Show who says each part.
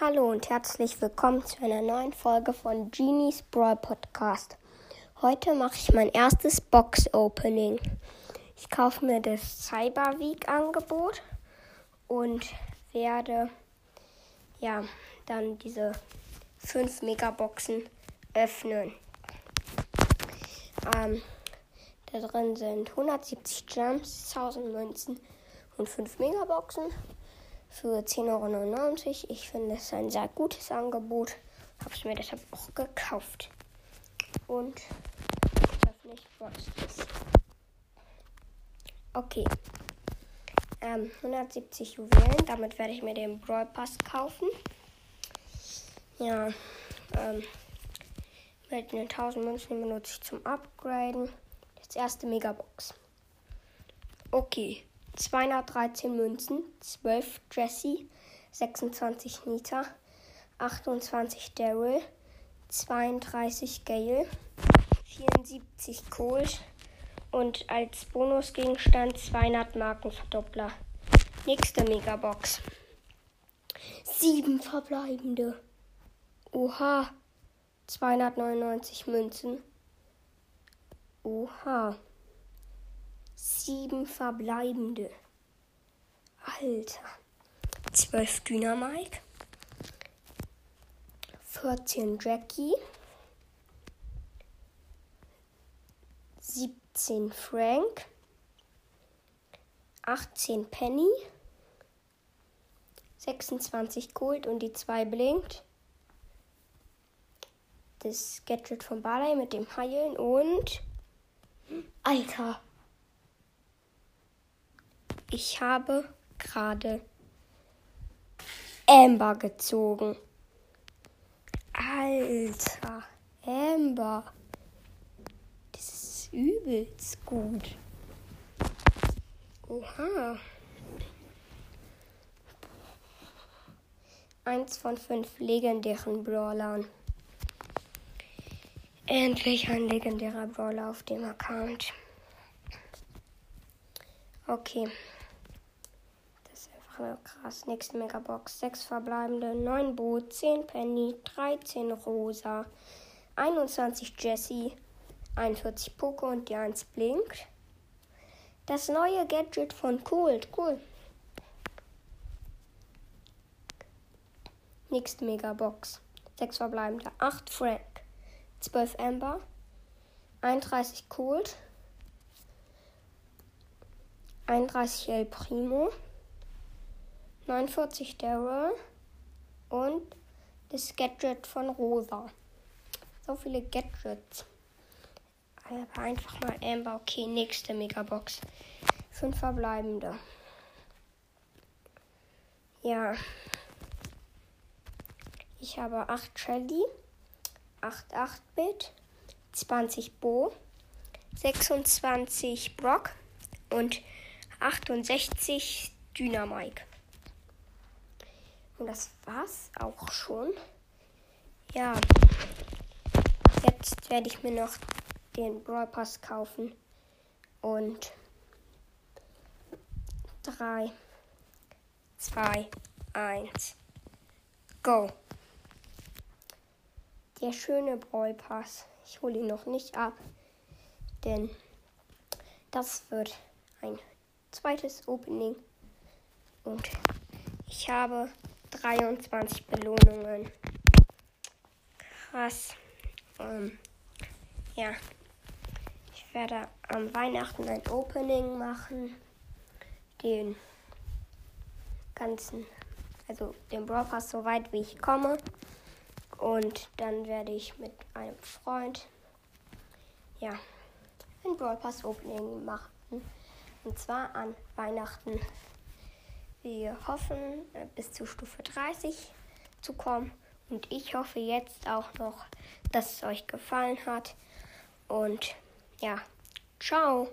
Speaker 1: und herzlich willkommen zu einer neuen Folge von Genies Brawl Podcast. Heute mache ich mein erstes Box Opening. Ich kaufe mir das Cyber Week Angebot und werde ja dann diese 5 Megaboxen öffnen. Ähm, da drin sind 170 Gems, 1000 Münzen und 5 Megaboxen für 10,99 Euro. Ich finde es ein sehr gutes Angebot. Habe es mir deshalb auch gekauft. Und ich Frosties. Okay. Ähm, 170 Juwelen. Damit werde ich mir den Brawl Pass kaufen. Ja. Ähm, mit den 1000 Münzen benutze ich zum Upgraden. Das erste Megabox. Okay. 213 Münzen, 12 Jesse, 26 Nita, 28 Daryl, 32 Gale, 74 Colt und als Bonusgegenstand 200 Markenverdoppler. Nächste Megabox. Sieben verbleibende. Oha. 299 Münzen. Oha sieben verbleibende. Alter. Zwölf Dynamike. 14 Jackie. 17 Frank. 18 Penny. 26 Gold und die 2 blinkt. Das Gadget von Barley mit dem Heilen und. Alter! Ich habe gerade Amber gezogen. Alter, Amber. Das ist übelst gut. Oha. Eins von fünf legendären Brawlern. Endlich ein legendärer Brawler auf dem Account. Okay krass. Nächste Megabox. 6 verbleibende, 9 Bo, 10 Penny, 13 Rosa, 21 Jessie, 41 Poco und die 1 blinkt. Das neue Gadget von Cold. Cool. Nächste Megabox. 6 verbleibende, 8 Frank, 12 Amber, 31 Cold, 31 El Primo, 49 Daryl und das Gadget von Rosa. So viele Gadgets. Aber einfach mal Amber. Okay, nächste Megabox. Fünf verbleibende. Ja. Ich habe 8 Shelly, 8 8-Bit, 20 Bo, 26 Brock und 68 Dynamike. Und das war's auch schon. Ja. Jetzt werde ich mir noch den Brawl Pass kaufen. Und 3, 2, 1, go. Der schöne Brawl Pass. Ich hole ihn noch nicht ab, denn das wird ein zweites Opening. Und ich habe 23 Belohnungen. Krass. Ähm, ja. Ich werde am Weihnachten ein Opening machen. Den ganzen, also den Pass so weit wie ich komme. Und dann werde ich mit einem Freund, ja, ein Brawl Pass Opening machen. Und zwar an Weihnachten wir hoffen, äh, bis zu Stufe 30 zu kommen. Und ich hoffe jetzt auch noch, dass es euch gefallen hat. Und ja, ciao.